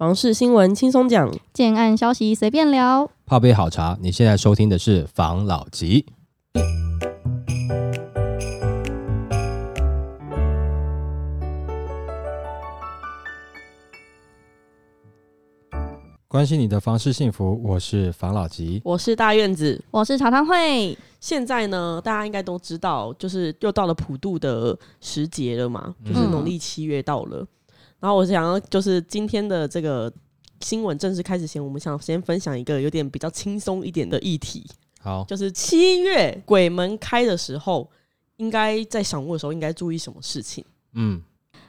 房事新闻轻松讲，建案消息随便聊。泡杯好茶，你现在收听的是房老吉。关心你的房事幸福，我是房老吉。我是大院子。我是茶汤会。现在呢，大家应该都知道，就是又到了普渡的时节了嘛，就是农历七月到了。然后我想要就是今天的这个新闻正式开始前，我们想先分享一个有点比较轻松一点的议题。好，就是七月鬼门开的时候，应该在赏屋的时候应该注意什么事情？嗯，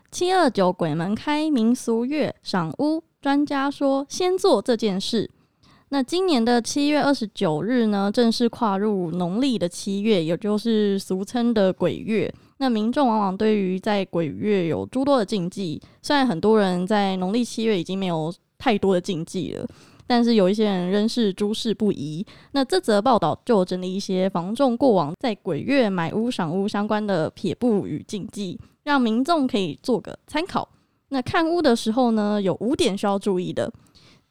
七二九鬼门开，民俗月赏屋。专家说，先做这件事。那今年的七月二十九日呢，正式跨入农历的七月，也就是俗称的鬼月。那民众往往对于在鬼月有诸多的禁忌，虽然很多人在农历七月已经没有太多的禁忌了，但是有一些人仍是诸事不宜。那这则报道就整理一些房仲过往在鬼月买屋赏屋相关的撇步与禁忌，让民众可以做个参考。那看屋的时候呢，有五点需要注意的。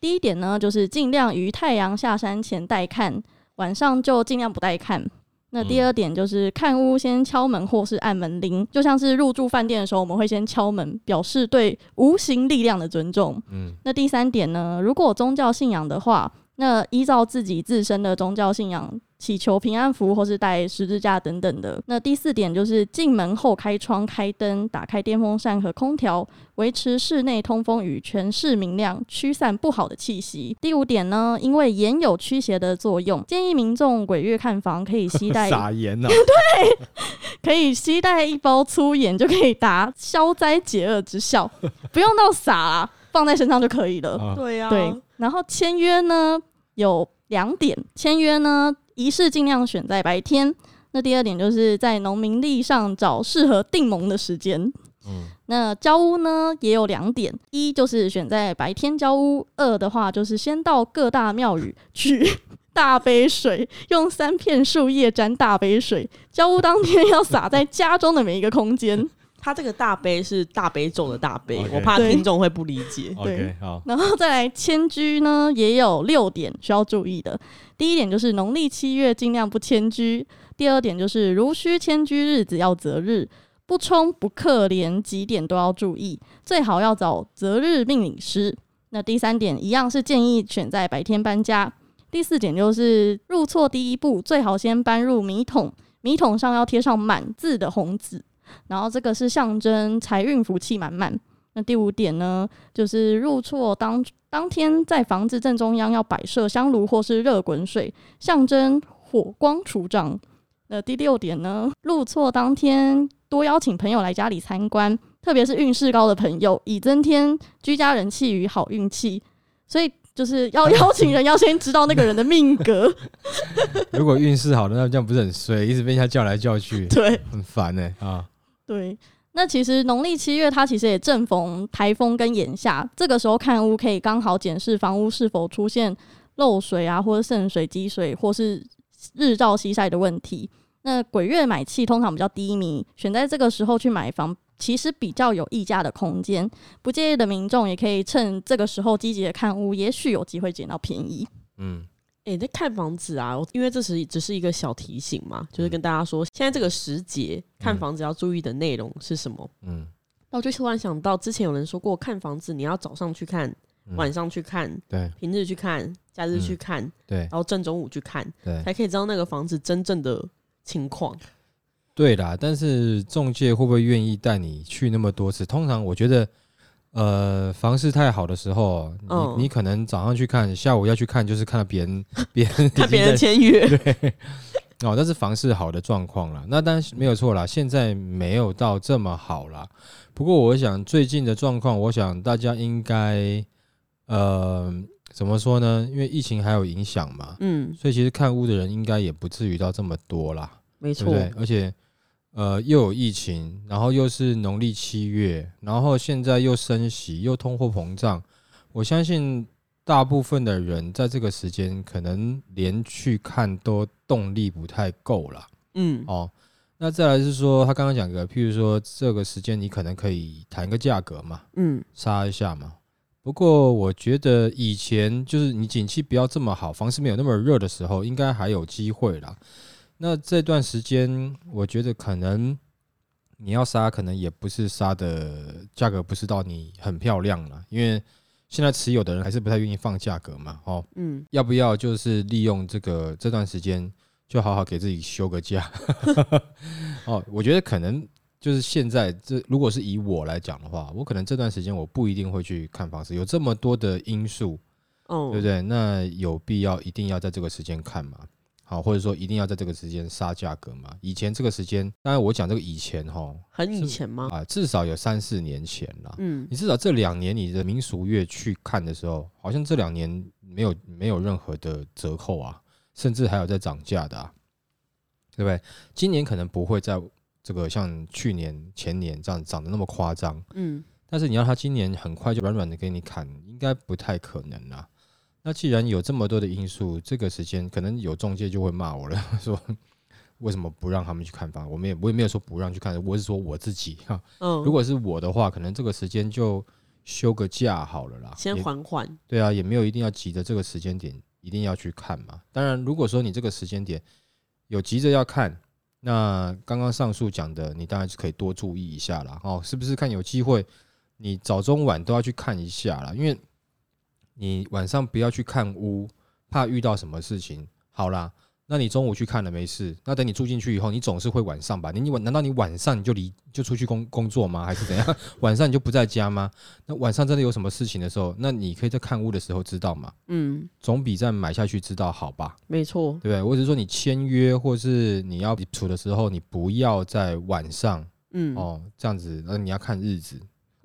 第一点呢，就是尽量于太阳下山前带看，晚上就尽量不带看。那第二点就是看屋先敲门或是按门铃，就像是入住饭店的时候，我们会先敲门，表示对无形力量的尊重。嗯。那第三点呢，如果宗教信仰的话，那依照自己自身的宗教信仰。祈求平安符，或是带十字架等等的。那第四点就是进门后开窗、开灯、打开电风扇和空调，维持室内通风与全室明亮，驱散不好的气息。第五点呢，因为盐有驱邪的作用，建议民众鬼月看房可以携带 撒盐呢？对，可以携带一包粗盐就可以达消灾解厄之效，不用到撒啊，放在身上就可以了。对呀，对。然后签约呢有两点，签约呢。仪式尽量选在白天。那第二点就是在农民历上找适合定盟的时间。嗯，那交屋呢也有两点：一就是选在白天交屋；二的话就是先到各大庙宇取 大杯水，用三片树叶沾大杯水，交屋当天要洒在家中的每一个空间。它这个大杯是大悲咒的大悲，我怕听众会不理解。对，好，然后再来迁居呢，也有六点需要注意的。第一点就是农历七月尽量不迁居；第二点就是如需迁居日子要择日，不冲不克连几点都要注意，最好要找择日命理师。那第三点一样是建议选在白天搬家。第四点就是入错第一步，最好先搬入米桶，米桶上要贴上满字的红纸。然后这个是象征财运福气满满。那第五点呢，就是入错当当天在房子正中央要摆设香炉或是热滚水，象征火光除障。那第六点呢，入错当天多邀请朋友来家里参观，特别是运势高的朋友，以增添居家人气与好运气。所以就是要 邀请人，要先知道那个人的命格。如果运势好的，那这样不是很衰，一直被人家叫来叫去，对，很烦呢啊。对，那其实农历七月它其实也正逢台风跟炎夏，这个时候看屋可以刚好检视房屋是否出现漏水啊，或者渗水、积水，或是日照西晒的问题。那鬼月买气通常比较低迷，选在这个时候去买房，其实比较有溢价的空间。不介意的民众也可以趁这个时候积极的看屋，也许有机会捡到便宜。嗯。哎，在看房子啊，因为这是只是一个小提醒嘛，就是跟大家说，现在这个时节看房子要注意的内容是什么。嗯，那我就突然想到，之前有人说过，看房子你要早上去看，晚上去看，对，平日去看，假日去看，对，然后正中午去看，对，才可以知道那个房子真正的情况。对啦，但是中介会不会愿意带你去那么多次？通常我觉得。呃，房市太好的时候，你你可能早上去看，下午要去看，就是看到别人别人 看别人签约，对，哦，那是房市好的状况了。那当然没有错啦，现在没有到这么好啦。不过我想最近的状况，我想大家应该呃怎么说呢？因为疫情还有影响嘛，嗯，所以其实看屋的人应该也不至于到这么多啦，没错，而且。呃，又有疫情，然后又是农历七月，然后现在又升息，又通货膨胀，我相信大部分的人在这个时间可能连去看都动力不太够了。嗯，哦，那再来是说，他刚刚讲个，譬如说这个时间你可能可以谈个价格嘛，嗯，杀一下嘛，不过我觉得以前就是你景气不要这么好，房市没有那么热的时候，应该还有机会啦。那这段时间，我觉得可能你要杀，可能也不是杀的价格不是到你很漂亮了，因为现在持有的人还是不太愿意放价格嘛。哦，嗯，要不要就是利用这个这段时间，就好好给自己休个假？哦，我觉得可能就是现在这，如果是以我来讲的话，我可能这段时间我不一定会去看房子，有这么多的因素，哦，对不对？那有必要一定要在这个时间看吗？好，或者说一定要在这个时间杀价格嘛？以前这个时间，当然我讲这个以前哈很以前吗？啊，至少有三四年前啦。嗯，你至少这两年你的民俗月去看的时候，好像这两年没有没有任何的折扣啊，甚至还有在涨价的啊，对不对？今年可能不会在这个像去年前年这样涨得那么夸张，嗯，但是你要他今年很快就软软的给你砍，应该不太可能啦。那既然有这么多的因素，这个时间可能有中介就会骂我了，说为什么不让他们去看房？我们也我也没有说不让去看，我是说我自己哈。嗯，如果是我的话，可能这个时间就休个假好了啦。先缓缓，对啊，也没有一定要急着这个时间点一定要去看嘛。当然，如果说你这个时间点有急着要看，那刚刚上述讲的，你当然是可以多注意一下啦。哦，是不是看有机会，你早中晚都要去看一下啦，因为你晚上不要去看屋，怕遇到什么事情。好啦，那你中午去看了没事，那等你住进去以后，你总是会晚上吧？你你晚难道你晚上你就离就出去工工作吗？还是怎样？晚上你就不在家吗？那晚上真的有什么事情的时候，那你可以在看屋的时候知道嘛？嗯，总比在买下去知道好吧？没错，对不对？或者说你签约或是你要处的时候，你不要在晚上嗯，哦这样子，那你要看日子。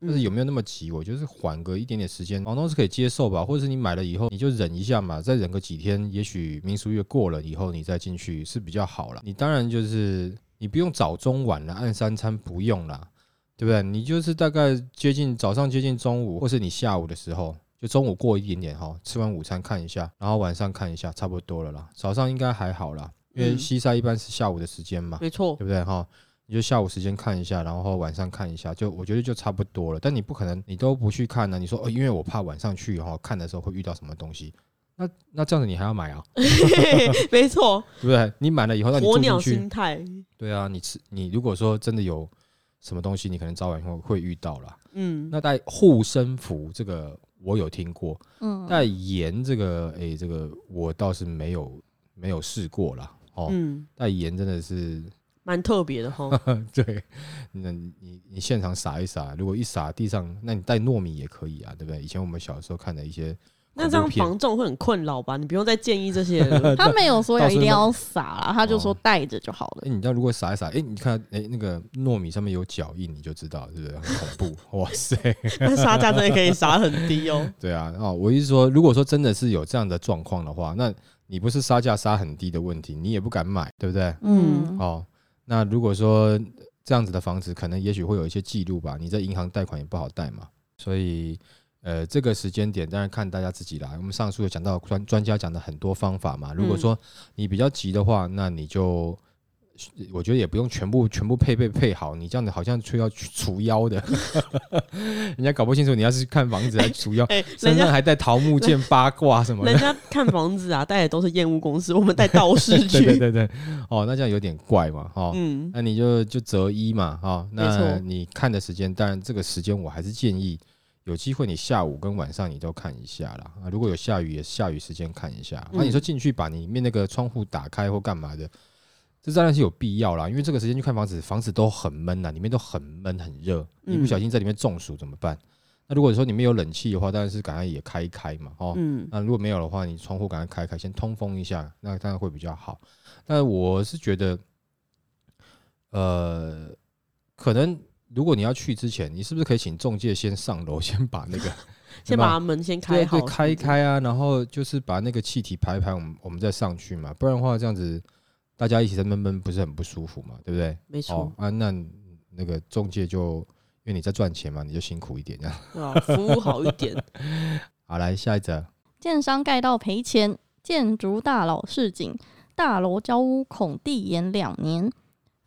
但嗯是有没有那么急？我就是缓个一点点时间，房东是可以接受吧，或者是你买了以后你就忍一下嘛，再忍个几天，也许民俗月过了以后你再进去是比较好了。你当然就是你不用早中晚了，按三餐不用啦，对不对？你就是大概接近早上接近中午，或是你下午的时候，就中午过一点点哈，吃完午餐看一下，然后晚上看一下，差不多了啦。早上应该还好啦，因为嗯西晒一般是下午的时间嘛，没错，对不对哈？你就下午时间看一下，然后晚上看一下，就我觉得就差不多了。但你不可能你都不去看呢、你说哦，因为我怕晚上去哈看的时候会遇到什么东西，那那这样子你还要买啊，没错，对不对？你买了以后，那你鸵鸟心态，对啊，你吃你如果说真的有什么东西，你可能早晚会会遇到啦。嗯，那带护身符这个我有听过，嗯，带盐这个哎、这个我倒是没有没有试过啦。哦，嗯，带盐真的是蛮特别的哈，对，那你你你现场撒一撒，如果一撒地上，那你带糯米也可以啊，对不对？以前我们小时候看的一些那这样防重会很困扰吧？你不用再建议这些了，他没有说要一定要撒啦，他就说哦带着就好了哎、。你知道如果撒一撒，哎、你看，哎、那个糯米上面有脚印，你就知道，是不是很恐怖？哇塞，那杀价真的可以杀很低哦。对啊，哦，我意思说，如果说真的是有这样的状况的话，那你不是杀价杀很低的问题，你也不敢买，对不对？嗯，哦，那如果说这样子的房子，可能也许会有一些记录吧，你在银行贷款也不好贷嘛，所以呃，这个时间点当然看大家自己啦。我们上述有讲到专专家讲的很多方法嘛，如果说你比较急的话，那你就。我觉得也不用全部全部配备配好，你这样子好像却要去除妖的，人家搞不清楚你要是看房子还除妖，人家上还带桃木剑、八卦什么的人，家看房子啊，带的都是验屋公司，我们带道士 对去。对对对，哦，那这样有点怪嘛，哦，嗯，那你就就择一嘛，哈、没那错你看的时间，当然这个时间我还是建议有机会你下午跟晚上你都看一下啦。啊，如果有下雨也下雨时间看一下。那、嗯你说进去把里面那个窗户打开或干嘛的，这当然是有必要啦，因为这个时间去看房子，房子都很闷呐、里面都很闷很热，你不小心在里面中暑怎么办？那如果说你们有冷气的话，当然是赶快也开一开嘛，哦，嗯，那如果没有的话，你窗户赶快开开，先通风一下，那当然会比较好。但我是觉得，呃，可能如果你要去之前，你是不是可以请中介先上楼，先把那个 先把门先开好，对对开一。开啊，然后就是把那个气体排一排，我们我们再上去嘛，不然的话这样子大家一起在闷闷，不是很不舒服嘛，对不对？没错哦，啊，那那个中介就因为你在赚钱嘛，你就辛苦一点这样。对啊，服务好一点。好，来下一则。建商盖到赔钱，建筑大佬示警，大楼交屋恐地延两年。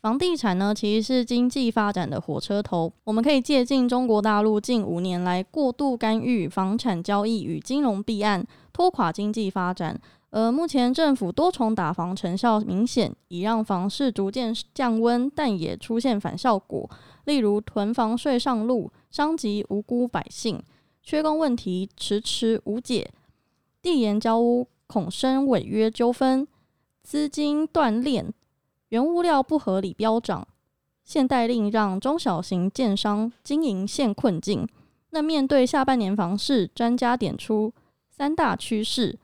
房地产呢，其实是经济发展的火车头。我们可以借鉴中国大陆近五年来过度干预房产交易与金融弊案，拖垮经济发展。而目前政府多重打房成效明显，已让房市逐渐降温，但也出现反效果。例如囤房税上路，伤及无辜百姓；缺工问题迟迟无解，地延交屋恐生违约纠纷，资金断裂，原物料不合理飙涨。限贷令让中小型建商经营陷困境。那面对下半年房市，专家点出三大趋势。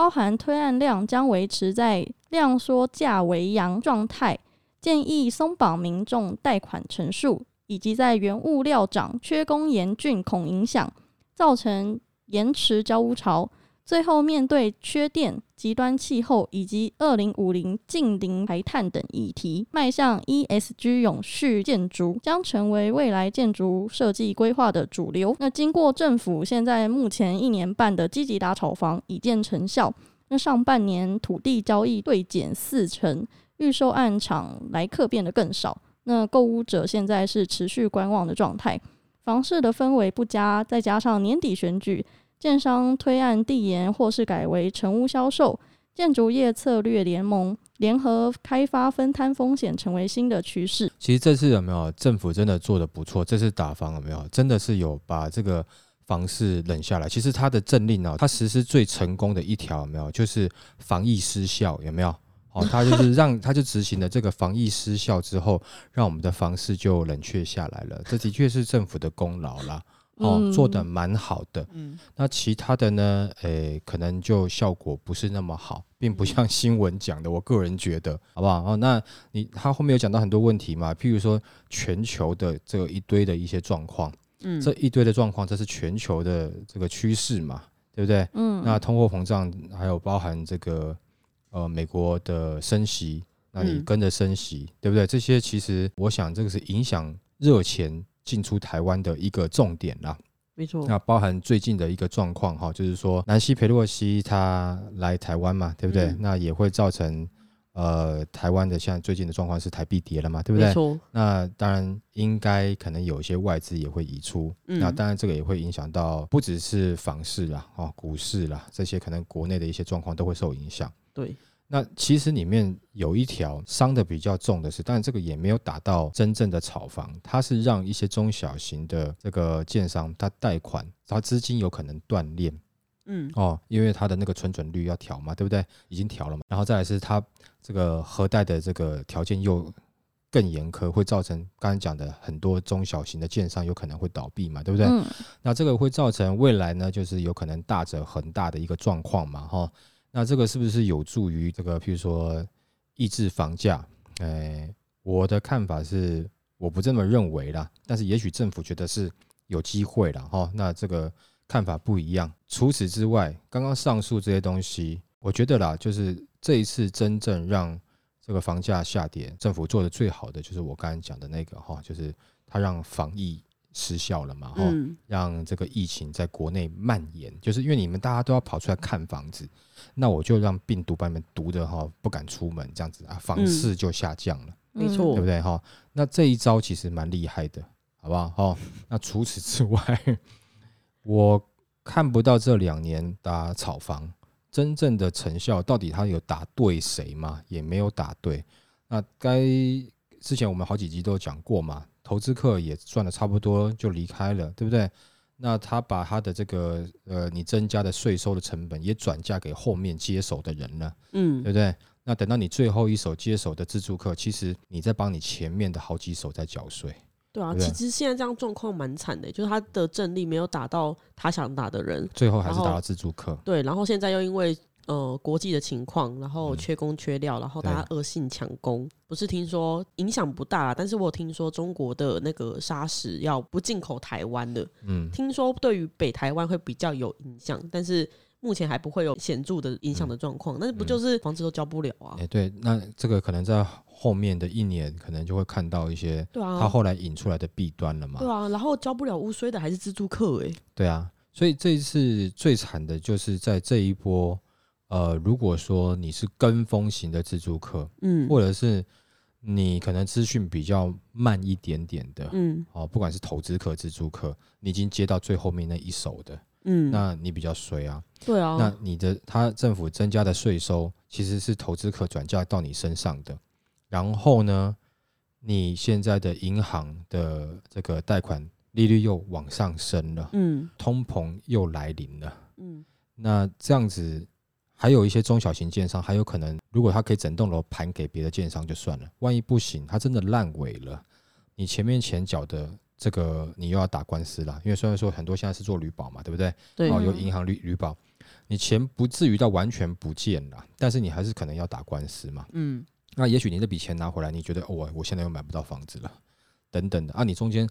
包含推案量将维持在量缩价为阳状态，建议松绑民众贷款陈述，以及在原物料涨、缺工严峻恐影响，造成延迟交屋潮。最后，面对缺电、极端气候以及二零五零近零排碳等议题，迈向 ESG 永续建筑将成为未来建筑设计规划的主流。那经过政府现在目前一年半的积极打炒房，已见成效。那上半年土地交易对减四成，预售案场来客变得更少。那购物者现在是持续观望的状态，房市的氛围不佳，再加上年底选举。建商推案递延，或是改为成屋销售，建筑业策略联盟联合开发分摊风险，成为新的趋势。其实这次有没有政府真的做的不错？这次打房有没有真的是有把这个房市冷下来？其实它的政令呢，它实施最成功的一条有没有？就是防疫失效有没有？哦，他就是让他就执行了这个防疫失效之后，让我们的房市就冷却下来了。这的确是政府的功劳啦。哦，做的蛮好的。嗯，那其他的呢？诶，可能就效果不是那么好，并不像新闻讲的。我个人觉得，好不好？哦，那你他后面有讲到很多问题嘛？譬如说全球的这一堆的一些状况，嗯，这一堆的状况，这是全球的这个趋势嘛？对不对？嗯，那通货膨胀还有包含这个呃美国的升息，那你跟着升息，对不对？这些其实我想这个是影响热钱。进出台湾的一个重点啦，没错。那包含最近的一个状况哈，就是说南希·佩洛西他来台湾嘛，对不对？那也会造成呃台湾的现在最近的状况是台币跌了嘛，对不对？那当然应该可能有一些外资也会移出，那当然这个也会影响到不只是房市啦，哦股市啦这些可能国内的一些状况都会受影响。对。那其实里面有一条伤的比较重的是，但这个也没有打到真正的炒房，它是让一些中小型的这个建商，他贷款，他资金有可能断裂，嗯，哦，因为他的那个存准率要调嘛，对不对？已经调了嘛，然后再来是他这个核贷的这个条件又更严苛，会造成刚才讲的很多中小型的建商有可能会倒闭嘛，对不对？那这个会造成未来呢，就是有可能大者恒大的一个状况嘛，哈。那这个是不是有助于这个，譬如说抑制房价？哎，我的看法是我不这么认为啦，但是也许政府觉得是有机会了哈。那这个看法不一样。除此之外，刚刚上述这些东西，我觉得啦，就是这一次真正让这个房价下跌，政府做的最好的就是我刚才讲的那个哈，就是他让防疫。失效了嘛？哈，让这个疫情在国内蔓延，就是因为你们大家都要跑出来看房子，那我就让病毒把你们毒的哈不敢出门，这样子啊，房市就下降了，没错，对不对？哈，那这一招其实蛮厉害的，好不好？哈，那除此之外，我看不到这两年打炒房真正的成效，到底他有打对谁吗？也没有打对。那该之前我们好几集都讲过嘛。投资客也赚的差不多就离开了，对不对？那他把他的这个呃，你增加的税收的成本也转嫁给后面接手的人了，嗯，对不对？那等到你最后一手接手的自助客，其实你在帮你前面的好几手在缴税。对啊，其实现在这样状况蛮惨的，就是他的阵力没有打到他想打的人，最后还是打到自助客。对，然后现在又因为。呃，国际的情况，然后缺工缺料，然后大家恶性抢工，不是听说影响不大，但是我听说中国的那个砂石要不进口台湾的，嗯，听说对于北台湾会比较有影响，但是目前还不会有显著的影响的状况，那不就是房子都交不了啊？哎，对，那这个可能在后面的一年，可能就会看到一些，对啊，他后来引出来的弊端了嘛？对啊，然后交不了屋税的还是自住客，哎，对啊，所以这一次最惨的就是在这一波。呃，如果说你是跟风型的自助客，嗯，或者是你可能资讯比较慢一点点的，嗯。哦，不管是投资客、自助客，你已经接到最后面那一手的，嗯，那你比较衰啊。对啊，那你的他政府增加的税收其实是投资客转嫁到你身上的，然后呢，你现在的银行的这个贷款利率又往上升了，嗯。通膨又来临了。嗯。那这样子，还有一些中小型建商，还有可能，如果他可以整栋楼盘给别的建商就算了，万一不行，他真的烂尾了，你前面钱缴的这个你又要打官司了。因为虽然说很多现在是做旅保嘛，对不对？对，哦，有嗯银行旅旅保，你钱不至于到完全不见了，但是你还是可能要打官司嘛。嗯那也许你这笔钱拿回来，你觉得哦，我我现在又买不到房子了，等等的啊，你中间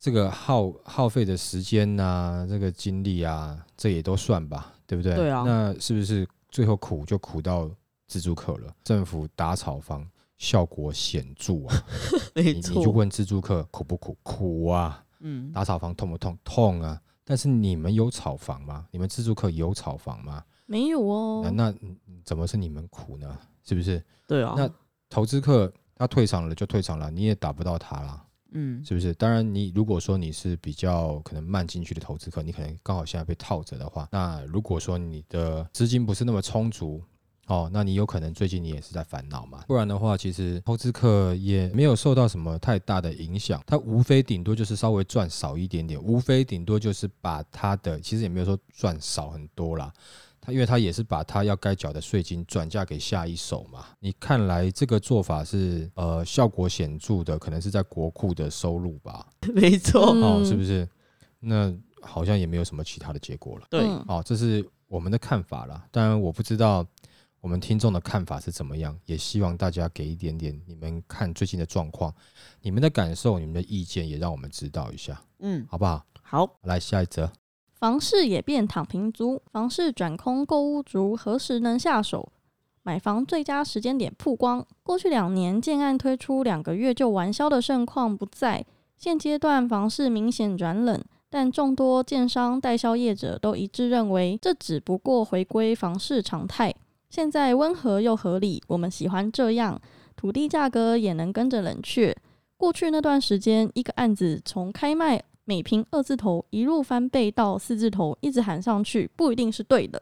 这个耗耗费的时间呐、这个精力啊，这也都算吧，对不对？对啊那是不是最后苦就苦到自助客了？政府打炒房效果显著啊！没你你就，问自助客苦不苦？苦啊！嗯打炒房痛不痛？痛啊！但是你们有炒房吗？你们自助客有炒房吗？没有哦那，怎么是你们苦呢？是不是？对啊，那投资客他退场了就退场了，你也打不到他啦，嗯是不是？当然，你如果说你是比较可能慢进去的投资客，你可能刚好现在被套着的话，那如果说你的资金不是那么充足。哦，那你有可能最近你也是在烦恼嘛？不然的话，其实投资客也没有受到什么太大的影响，他无非顶多就是稍微赚少一点点，无非顶多就是把他的其实也没有说赚少很多啦，他因为他也是把他要该缴的税金转嫁给下一手嘛。你看来这个做法是呃效果显著的，可能是在国库的收入吧？没错，嗯哦，是不是？那好像也没有什么其他的结果了。对，嗯哦，这是我们的看法啦。当然，我不知道我们听众的看法是怎么样，也希望大家给一点点你们看最近的状况，你们的感受、你们的意见，也让我们知道一下，嗯，好不好？好，来下一则。房市也变躺平族，房市转空购屋族何时能下手？买房最佳时间点曝光。过去两年建案推出两个月就完销的盛况不在，现阶段房市明显转冷，但众多建商代销业者都一致认为，这只不过回归房市常态。现在温和又合理，我们喜欢这样，土地价格也能跟着冷却。过去那段时间，一个案子从开卖每平二字头一路翻倍到四字头，一直喊上去，不一定是对的。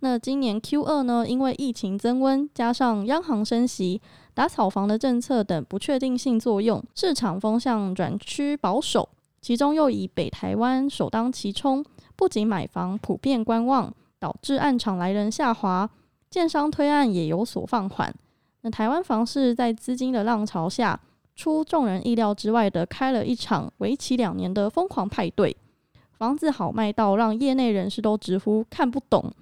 那今年 Q 二呢？因为疫情增温，加上央行升息、打草房的政策等不确定性作用，市场风向转趋保守。其中又以北台湾首当其冲，不仅买房普遍观望，导致案场来人下滑，建商推案也有所放缓。那台湾房市在资金的浪潮下，出众人意料之外的开了一场为期两年的疯狂派对，房子好卖到让业内人士都直呼看不懂。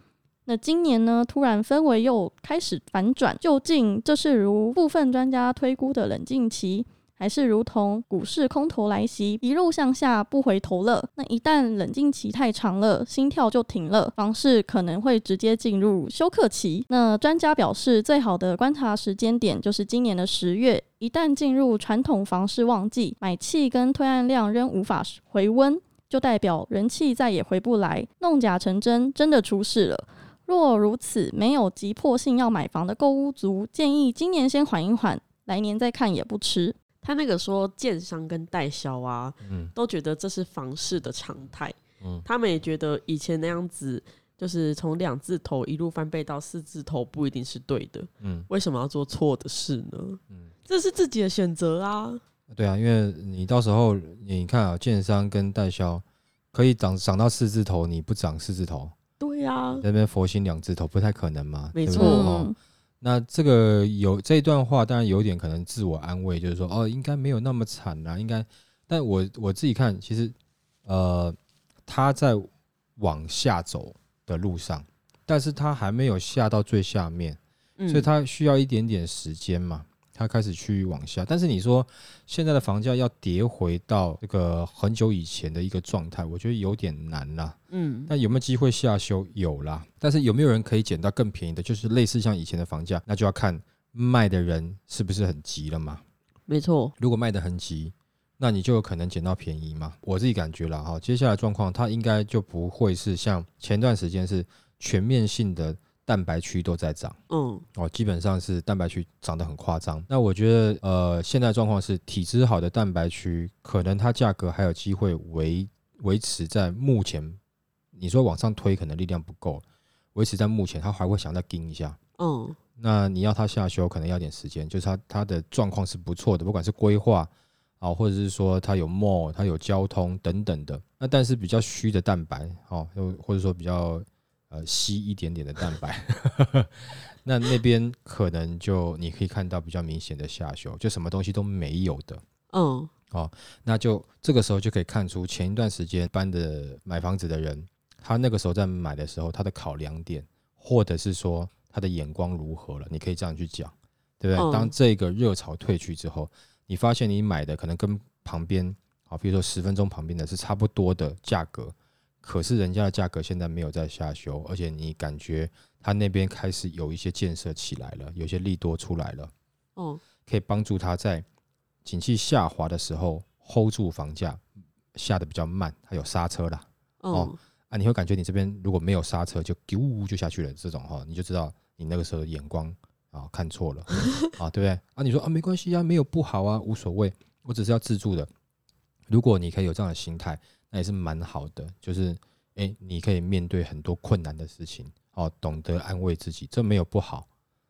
那今年呢，突然氛围又开始反转，究竟这是如部分专家推估的冷静期，还是如同股市空头来袭，一路向下不回头了？那一旦冷静期太长了，心跳就停了，房市可能会直接进入休克期。那专家表示，最好的观察时间点就是今年的十月，一旦进入传统房市旺季，买气跟推案量仍无法回温，就代表人气再也回不来，弄假成真，真的出事了。若如此，没有急迫性要买房的购屋族，建议今年先缓一缓，来年再看也不迟。他那个说建商跟代销啊，嗯都觉得这是房市的常态，嗯他们也觉得以前那样子。就是从两字头一路翻倍到四字头，不一定是对的。嗯为什么要做错的事呢？嗯，这是自己的选择啊。对啊，因为你到时候你看啊，建商跟代销可以涨涨到四字头，你不涨四字头，对啊，那边佛心两字头不太可能嘛，没错那这个有这一段话，当然有点可能自我安慰，就是说哦，应该没有那么惨啦，应该。但我我自己看，其实呃，他在往下走的路上，但是他还没有下到最下面，嗯所以他需要一点点时间嘛。他开始去往下，但是你说现在的房价要跌回到这个很久以前的一个状态，我觉得有点难啦。嗯，那有没有机会下修？有啦，但是有没有人可以捡到更便宜的？就是类似像以前的房价，那就要看卖的人是不是很急了嘛。没错，如果卖的很急，那你就有可能捡到便宜嘛。我自己感觉了哈，接下来状况它应该就不会是像前段时间是全面性的蛋白区都在涨嗯哦，基本上是蛋白区涨得很夸张。那我觉得呃，现在状况是体质好的蛋白区，可能它价格还有机会维维持在目前，你说往上推可能力量不够，维持在目前，它还会想再盯一下。嗯那你要它下修，可能要点时间，就是它它的状况是不错的，不管是规划啊，或者是说它有 mall，它有交通等等的。那但是比较虚的蛋白，哦，又或者说比较呃吸一点点的蛋白，那那边可能就你可以看到比较明显的下修，就什么东西都没有的。嗯哦那就这个时候就可以看出前一段时间搬的买房子的人，他那个时候在买的时候，他的考量点，或者是说他的眼光如何了，你可以这样去讲，对不对？嗯当这个热潮退去之后，你发现你买的可能跟旁边，啊，比如说十分钟旁边的是差不多的价格，可是人家的价格现在没有在下修，而且你感觉他那边开始有一些建设起来了，有些利多出来了。哦可以帮助他在景气下滑的时候 hold 住房价，下的比较慢，它有刹车啦。哦啊，你会感觉你这边如果没有刹车，就丢就下去了，这种哈，你就知道你那个时候眼光啊看错了 啊，对不对？啊，你说啊没关系啊，没有不好啊，无所谓，我只是要自住的。如果你可以有这样的心态，那也是蛮好的，就是诶，你可以面对很多困难的事情，哦，懂得安慰自己，这没有不好，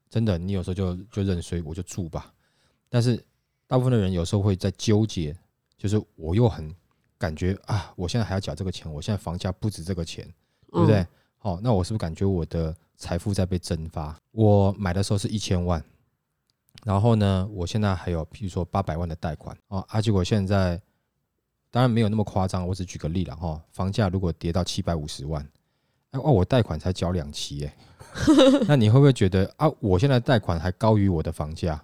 真的，你有时候就就认衰，我就住吧。但是大部分的人有时候会在纠结，就是我又很感觉啊，我现在还要缴这个钱，我现在房价不值这个钱，对不对？嗯好、那我是不是感觉我的财富在被蒸发？我买的时候是一千万，然后呢，我现在还有譬如说八百万的贷款哦，啊，结果现在当然没有那么夸张，我只举个例了哈、房价如果跌到七百五十万，哎哦，我贷款才缴两期耶，那你会不会觉得啊，我现在贷款还高于我的房价，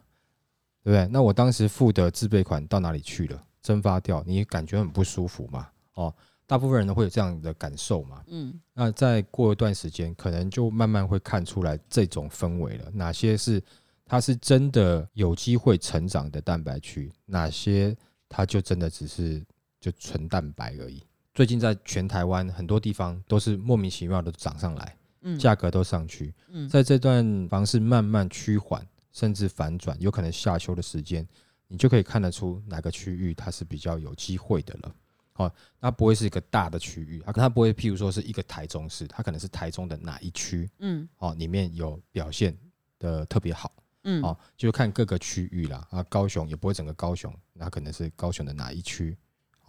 对不对？那我当时付的自备款到哪里去了？蒸发掉，你感觉很不舒服嘛？哦，大部分人都会有这样的感受嘛。嗯那再过一段时间，可能就慢慢会看出来这种氛围了。哪些是它是真的有机会成长的蛋白区，哪些它就真的只是就纯蛋白而已。最近在全台湾很多地方都是莫名其妙的涨上来，嗯价格都上去。嗯在这段房市慢慢趋缓甚至反转，有可能下修的时间，你就可以看得出哪个区域它是比较有机会的了。好、它不会是一个大的区域，它它不会，譬如说是一个台中市，它可能是台中的哪一区嗯哦，里面有表现的特别好嗯哦，就看各个区域啦。啊，高雄也不会整个高雄，那可能是高雄的哪一区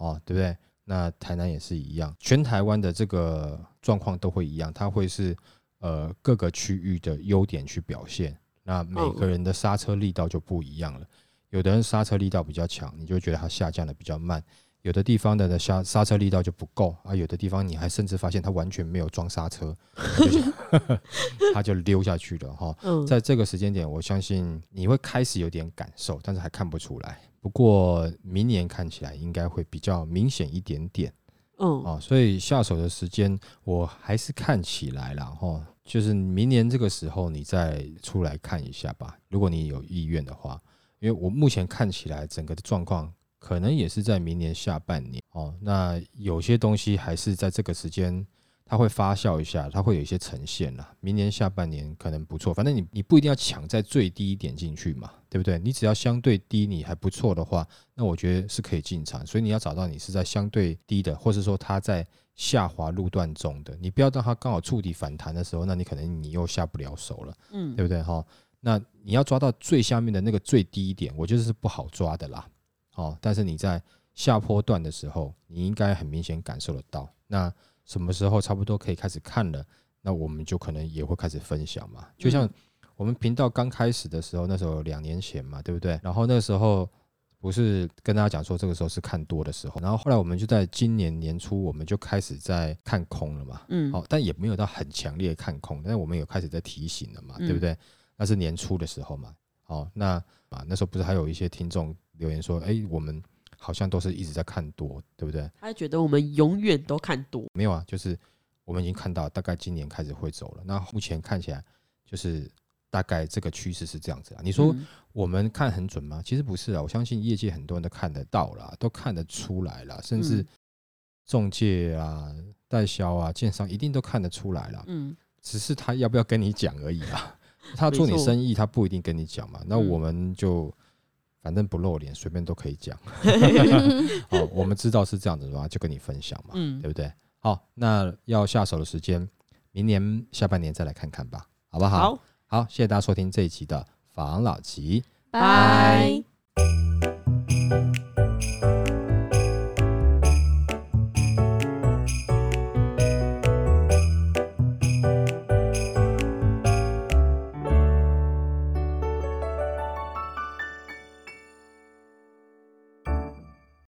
哦，对不对？那台南也是一样，全台湾的这个状况都会一样，它会是呃各个区域的优点去表现。那每个人的刹车力道就不一样了，有的人刹车力道比较强，你就觉得它下降的比较慢；有的地方的刹刹车力道就不够啊，有的地方你还甚至发现它完全没有装刹车，它 就溜下去了哈。嗯在这个时间点，我相信你会开始有点感受，但是还看不出来。不过明年看起来应该会比较明显一点点嗯哦，所以下手的时间我还是看起来啦哈，就是明年这个时候你再出来看一下吧，如果你有意愿的话，因为我目前看起来整个的状况可能也是在明年下半年哦，那有些东西还是在这个时间。它会发酵一下，它会有一些呈现啦。明年下半年可能不错，反正你你不一定要抢在最低点进去嘛，对不对？你只要相对低，你还不错的话，那我觉得是可以进场。所以你要找到你是在相对低的，或是说它在下滑路段中的，你不要让它刚好触底反弹的时候，那你可能你又下不了手了，嗯对不对？哈，那你要抓到最下面的那个最低点，我觉得是不好抓的啦。哦，但是你在下坡段的时候，你应该很明显感受得到。那什么时候差不多可以开始看了？那我们就可能也会开始分享嘛。就像我们频道刚开始的时候，那时候两年前嘛，对不对？然后那时候不是跟大家讲说这个时候是看多的时候，然后后来我们就在今年年初，我们就开始在看空了嘛。嗯好、但也没有到很强烈看空，但是我们有开始在提醒了嘛，嗯对不对？那是年初的时候嘛。好、那啊那时候不是还有一些听众留言说，哎，我们好像都是一直在看多，对不对？他觉得我们永远都看多，没有啊，就是我们已经看到，大概今年开始会走了。那目前看起来就是大概这个趋势是这样子啊。你说嗯我们看很准吗？其实不是啊，我相信业界很多人都看得到啦，都看得出来啦，甚至嗯中介啊、代销啊、建商一定都看得出来啦。嗯只是他要不要跟你讲而已啊。他做你生意，他不一定跟你讲嘛。那嗯我们就反正不露脸，随便都可以讲。好，我们知道是这样子的话，就跟你分享嘛，嗯对，不对？好，那要下手的时间，明年下半年再来看看吧，好不好？好，好，谢谢大家收听这一集的防老集。拜。